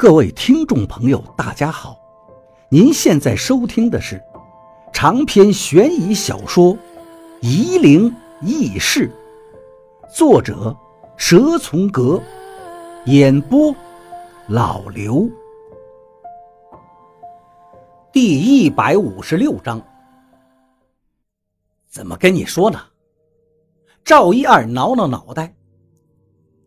各位听众朋友，大家好！您现在收听的是长篇悬疑小说《夷陵轶事》，作者蛇从阁，演播老刘。第一百五十六章，怎么跟你说呢？赵一二挠挠脑袋，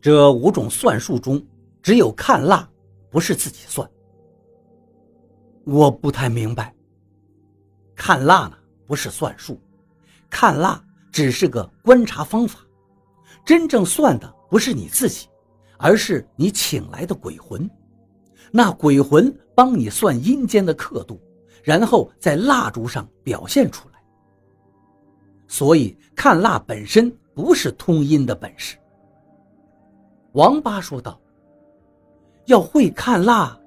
这五种算术中，只有看蜡。不是自己算，我不太明白。看蜡呢，不是算术，看蜡只是个观察方法。真正算的不是你自己，而是你请来的鬼魂。那鬼魂帮你算阴间的刻度，然后在蜡烛上表现出来。所以看蜡本身不是通阴的本事。王八说道。要会看蜡，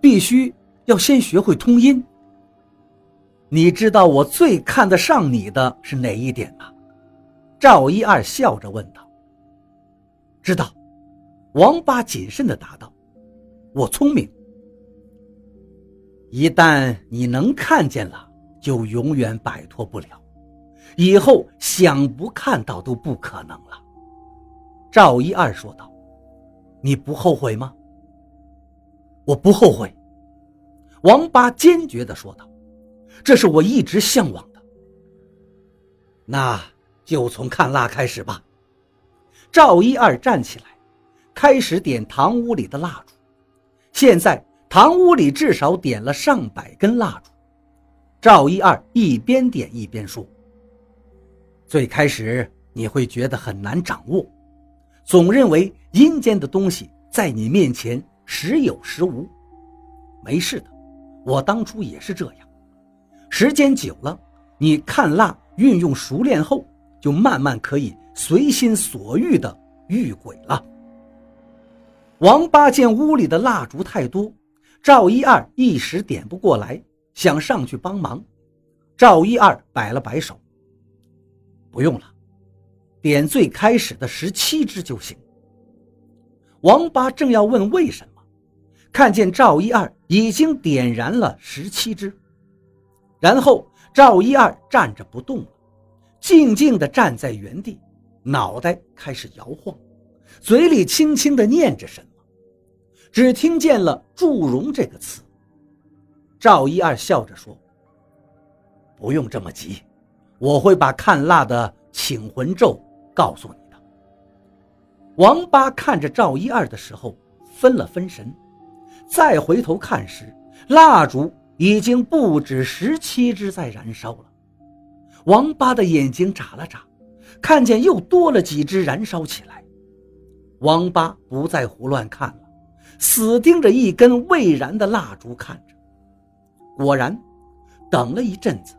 必须要先学会通音。你知道我最看得上你的是哪一点吗？赵一二笑着问道。知道，王八谨慎地答道：“我聪明。一旦你能看见了，就永远摆脱不了，以后想不看到都不可能了。”赵一二说道：“你不后悔吗？”我不后悔，王八坚决地说道：“这是我一直向往的。”那就从看蜡开始吧。赵一二站起来，开始点堂屋里的蜡烛。现在堂屋里至少点了上百根蜡烛。赵一二一边点一边说：“最开始你会觉得很难掌握，总认为阴间的东西在你面前。”时有时无，没事的。我当初也是这样。时间久了，你看蜡运用熟练后，就慢慢可以随心所欲的遇鬼了。王八见屋里的蜡烛太多，赵一二一时点不过来，想上去帮忙。赵一二摆了摆手：“不用了，点最开始的十七支就行。”王八正要问为什么。看见赵一二已经点燃了十七支，然后赵一二站着不动了，静静地站在原地，脑袋开始摇晃，嘴里轻轻地念着什么，只听见了“祝融”这个词。赵一二笑着说：“不用这么急，我会把看蜡的请魂咒告诉你的。”王八看着赵一二的时候，分了分神。再回头看时，蜡烛已经不止十七支在燃烧了。王八的眼睛眨了眨，看见又多了几支燃烧起来。王八不再胡乱看了，死盯着一根未燃的蜡烛看着。果然，等了一阵子，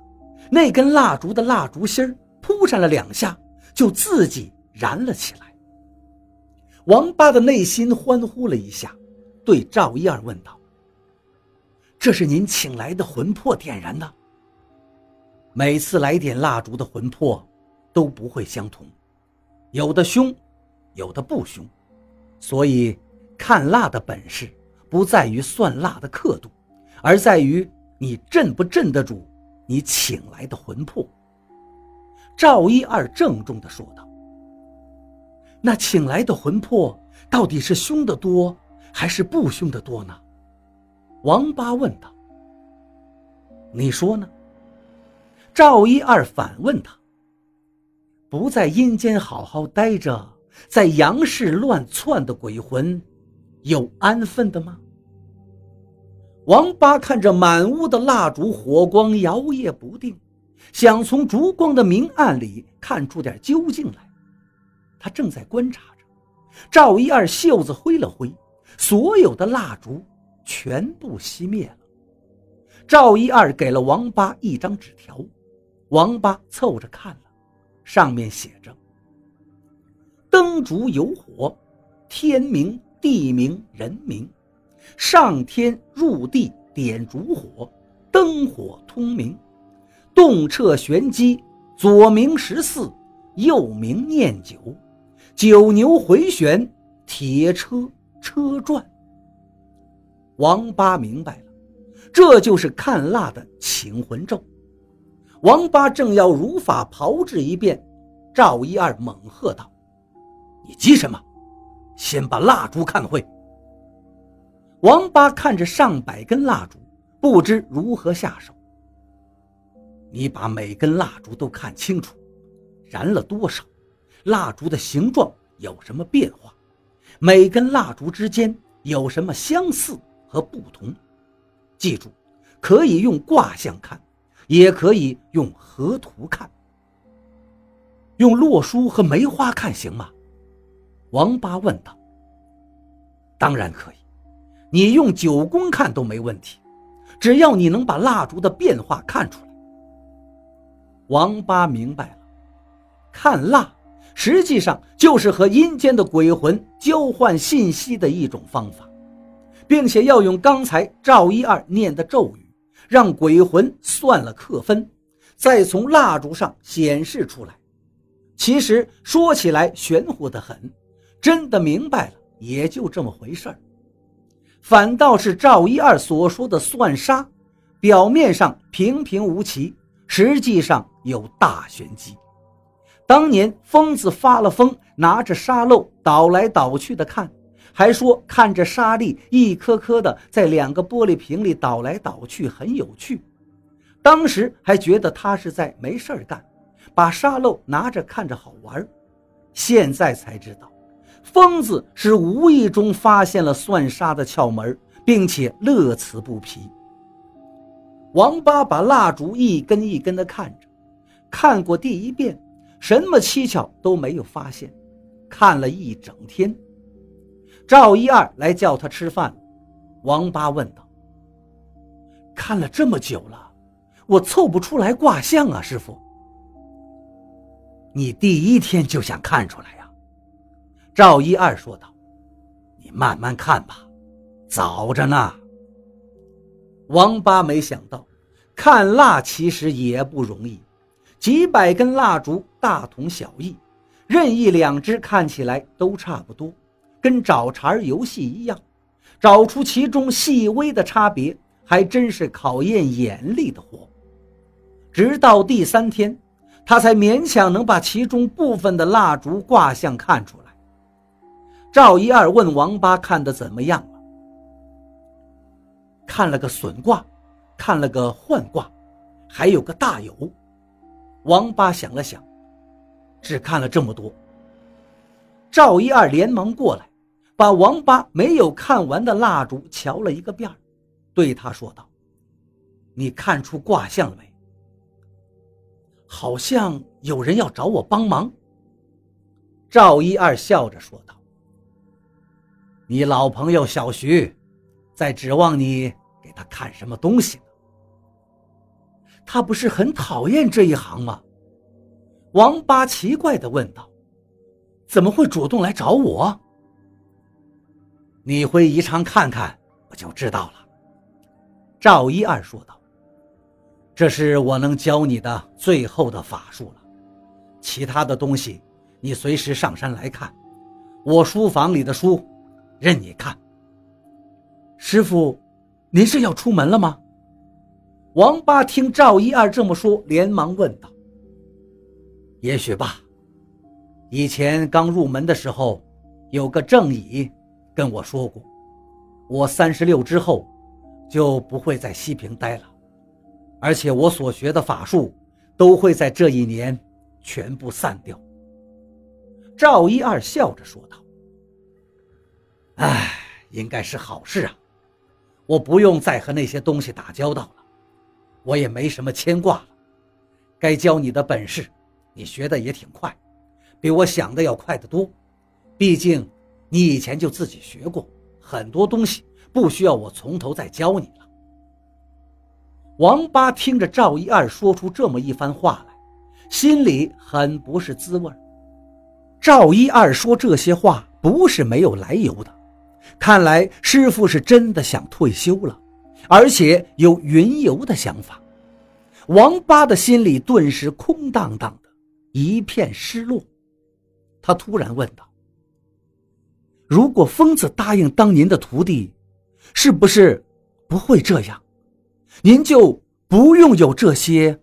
那根蜡烛的蜡烛芯儿扑上了两下，就自己燃了起来。王八的内心欢呼了一下。对赵一二问道：“这是您请来的魂魄点燃的？每次来点蜡烛的魂魄都不会相同，有的凶，有的不凶。所以看蜡的本事不在于算蜡的刻度，而在于你镇不镇得住你请来的魂魄。”赵一二郑重地说道：“那请来的魂魄到底是凶的多？”还是不凶的多呢？王八问道。你说呢？赵一二反问他。不在阴间好好待着，在阳世乱窜的鬼魂，有安分的吗？王八看着满屋的蜡烛火光摇曳不定，想从烛光的明暗里看出点究竟来。他正在观察着，赵一二袖子挥了挥。所有的蜡烛全部熄灭了。赵一二给了王八一张纸条，王八凑着看了，上面写着：“灯烛有火，天明地明人明，上天入地点烛火，灯火通明，动彻玄机，左明十四，右明念九，九牛回旋，铁车。”车转，王八明白了，这就是看蜡的请魂咒。王八正要如法炮制一遍，赵一二猛喝道：“你急什么？先把蜡烛看会。”王八看着上百根蜡烛，不知如何下手。你把每根蜡烛都看清楚，燃了多少？蜡烛的形状有什么变化？每根蜡烛之间有什么相似和不同？记住，可以用卦象看。也可以用河图看，用洛书和梅花看行吗？王八问道。当然可以，你用九宫看都没问题，只要你能把蜡烛的变化看出来。王八明白了，看蜡实际上就是和阴间的鬼魂交换信息的一种方法，并且要用刚才赵一二念的咒语。让鬼魂算了克分，再从蜡烛上显示出来。其实说起来玄乎的很，真的明白了也就这么回事儿。反倒是赵一二所说的算杀，表面上平平无奇，实际上有大玄机。当年疯子发了疯，拿着沙漏倒来倒去的看。还说看着沙粒一颗颗的在两个玻璃瓶里倒来倒去很有趣，当时还觉得他是在没事干，把沙漏拿着看着好玩。现在才知道，疯子是无意中发现了算沙的窍门，并且乐此不疲。王八把蜡烛一根一根的看着，看过第一遍，什么蹊跷都没有发现，看了一整天。赵一二来叫他吃饭，王八问道：“看了这么久了，我凑不出来卦象啊，师傅。你第一天就想看出来呀？”赵一二说道：“你慢慢看吧，早着呢。”王八没想到，看蜡其实也不容易，几百根蜡烛大同小异，任意两只看起来都差不多。跟找茬游戏一样，找出其中细微的差别，还真是考验眼力的活。直到第三天，他才勉强能把其中部分的蜡烛卦象看出来。赵一二问王八看的怎么样了？看了个损卦，看了个换卦，还有个大有。王八想了想，只看了这么多。赵一二连忙过来。把王八没有看完的蜡烛瞧了一个遍对他说道：“你看出卦象了没？好像有人要找我帮忙。”赵一二笑着说道：“你老朋友小徐，在指望你给他看什么东西？他不是很讨厌这一行吗？”王八奇怪地问道：“怎么会主动来找我？”你回宜昌看看，我就知道了。”赵一二说道，“这是我能教你的最后的法术了，其他的东西你随时上山来看，我书房里的书任你看。”师傅，您是要出门了吗？王八听赵一二这么说，连忙问道：“也许吧。以前刚入门的时候，有个正乙。”跟我说过，我三十六之后就不会在西平待了，而且我所学的法术都会在这一年全部散掉。赵一二笑着说道：“哎，应该是好事啊，我不用再和那些东西打交道了，我也没什么牵挂了。该教你的本事，你学的也挺快，比我想的要快得多，毕竟……”你以前就自己学过很多东西，不需要我从头再教你了。王八听着赵一二说出这么一番话来，心里很不是滋味赵一二说这些话不是没有来由的，看来师傅是真的想退休了，而且有云游的想法。王八的心里顿时空荡荡的，一片失落。他突然问道。如果疯子答应当您的徒弟，是不是不会这样？您就不用有这些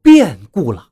变故了。